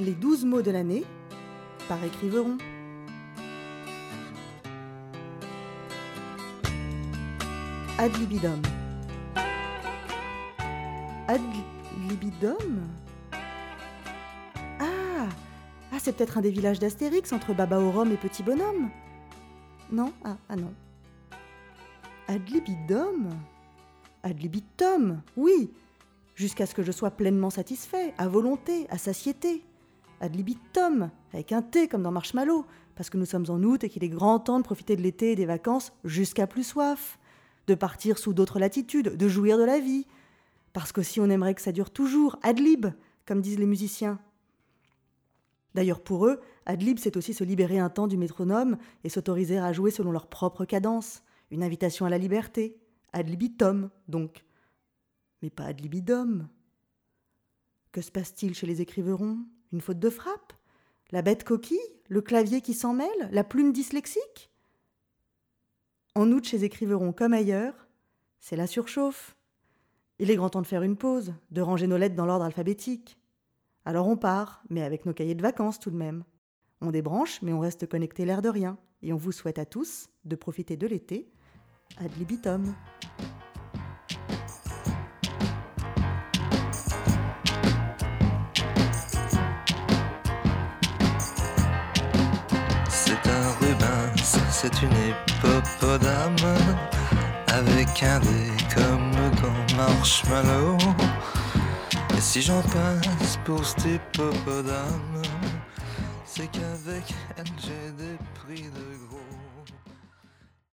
Les douze mots de l'année par écriveron. Ad libidum. Ad libidum? Ah Ah, c'est peut-être un des villages d'Astérix entre Baba et Petit Bonhomme Non? Ah, ah non. Ad libidum? Ad libitum, oui Jusqu'à ce que je sois pleinement satisfait, à volonté, à satiété. Ad libitum, avec un T comme dans Marshmallow, parce que nous sommes en août et qu'il est grand temps de profiter de l'été et des vacances jusqu'à plus soif, de partir sous d'autres latitudes, de jouir de la vie. Parce qu'aussi on aimerait que ça dure toujours, ad lib, comme disent les musiciens. D'ailleurs pour eux, ad lib c'est aussi se libérer un temps du métronome et s'autoriser à jouer selon leur propre cadence, une invitation à la liberté, ad libitum donc. Mais pas ad libidum. Que se passe-t-il chez les écriverons? Une faute de frappe La bête coquille Le clavier qui s'en mêle La plume dyslexique En août, chez écriverons comme ailleurs, c'est la surchauffe. Il est grand temps de faire une pause, de ranger nos lettres dans l'ordre alphabétique. Alors on part, mais avec nos cahiers de vacances tout de même. On débranche, mais on reste connecté l'air de rien. Et on vous souhaite à tous de profiter de l'été ad libitum. C'est une hippopotame avec un dé comme dans Marshmallow. Et si j'en passe pour cette hippopotame, c'est qu'avec elle j'ai des prix de gros.